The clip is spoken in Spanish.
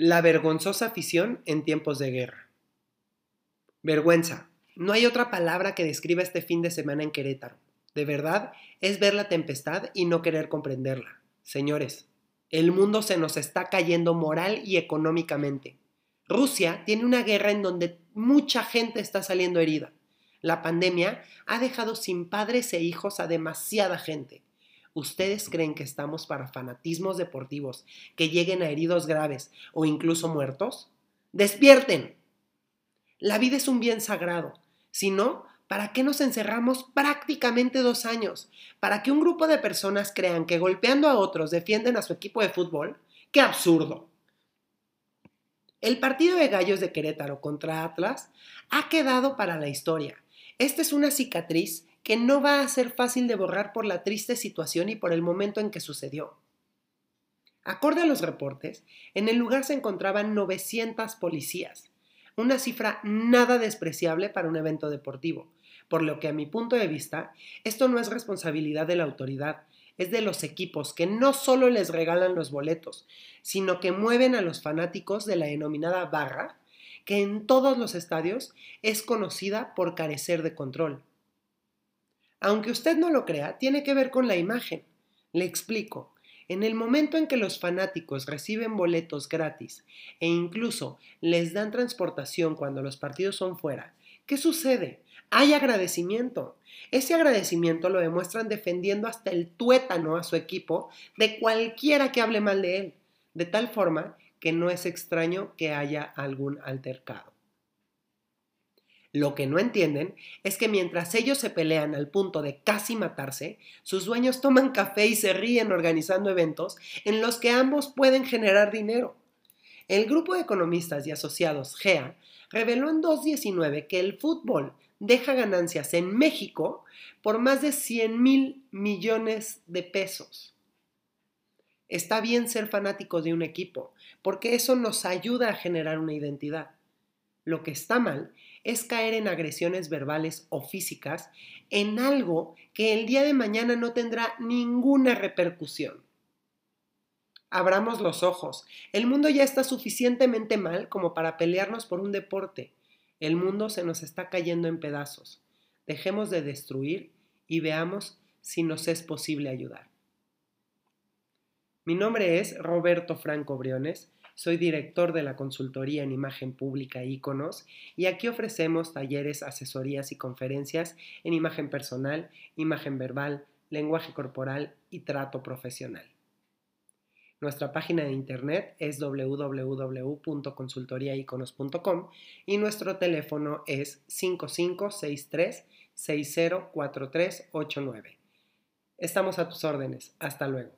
La vergonzosa afición en tiempos de guerra. Vergüenza. No hay otra palabra que describa este fin de semana en Querétaro. De verdad, es ver la tempestad y no querer comprenderla. Señores, el mundo se nos está cayendo moral y económicamente. Rusia tiene una guerra en donde mucha gente está saliendo herida. La pandemia ha dejado sin padres e hijos a demasiada gente. ¿Ustedes creen que estamos para fanatismos deportivos que lleguen a heridos graves o incluso muertos? ¡Despierten! La vida es un bien sagrado. Si no, ¿para qué nos encerramos prácticamente dos años? ¿Para que un grupo de personas crean que golpeando a otros defienden a su equipo de fútbol? ¡Qué absurdo! El partido de Gallos de Querétaro contra Atlas ha quedado para la historia. Esta es una cicatriz que no va a ser fácil de borrar por la triste situación y por el momento en que sucedió. Acorde a los reportes, en el lugar se encontraban 900 policías, una cifra nada despreciable para un evento deportivo, por lo que a mi punto de vista, esto no es responsabilidad de la autoridad, es de los equipos que no solo les regalan los boletos, sino que mueven a los fanáticos de la denominada barra, que en todos los estadios es conocida por carecer de control. Aunque usted no lo crea, tiene que ver con la imagen. Le explico. En el momento en que los fanáticos reciben boletos gratis e incluso les dan transportación cuando los partidos son fuera, ¿qué sucede? Hay agradecimiento. Ese agradecimiento lo demuestran defendiendo hasta el tuétano a su equipo de cualquiera que hable mal de él, de tal forma que no es extraño que haya algún altercado. Lo que no entienden es que mientras ellos se pelean al punto de casi matarse, sus dueños toman café y se ríen organizando eventos en los que ambos pueden generar dinero. El grupo de economistas y asociados GEA reveló en 2019 que el fútbol deja ganancias en México por más de 100 mil millones de pesos. Está bien ser fanáticos de un equipo, porque eso nos ayuda a generar una identidad. Lo que está mal es caer en agresiones verbales o físicas en algo que el día de mañana no tendrá ninguna repercusión. Abramos los ojos. El mundo ya está suficientemente mal como para pelearnos por un deporte. El mundo se nos está cayendo en pedazos. Dejemos de destruir y veamos si nos es posible ayudar. Mi nombre es Roberto Franco Briones soy director de la consultoría en imagen pública Iconos y aquí ofrecemos talleres, asesorías y conferencias en imagen personal, imagen verbal, lenguaje corporal y trato profesional. Nuestra página de internet es www.consultoriaiconos.com y nuestro teléfono es 5563 604389. Estamos a tus órdenes. Hasta luego.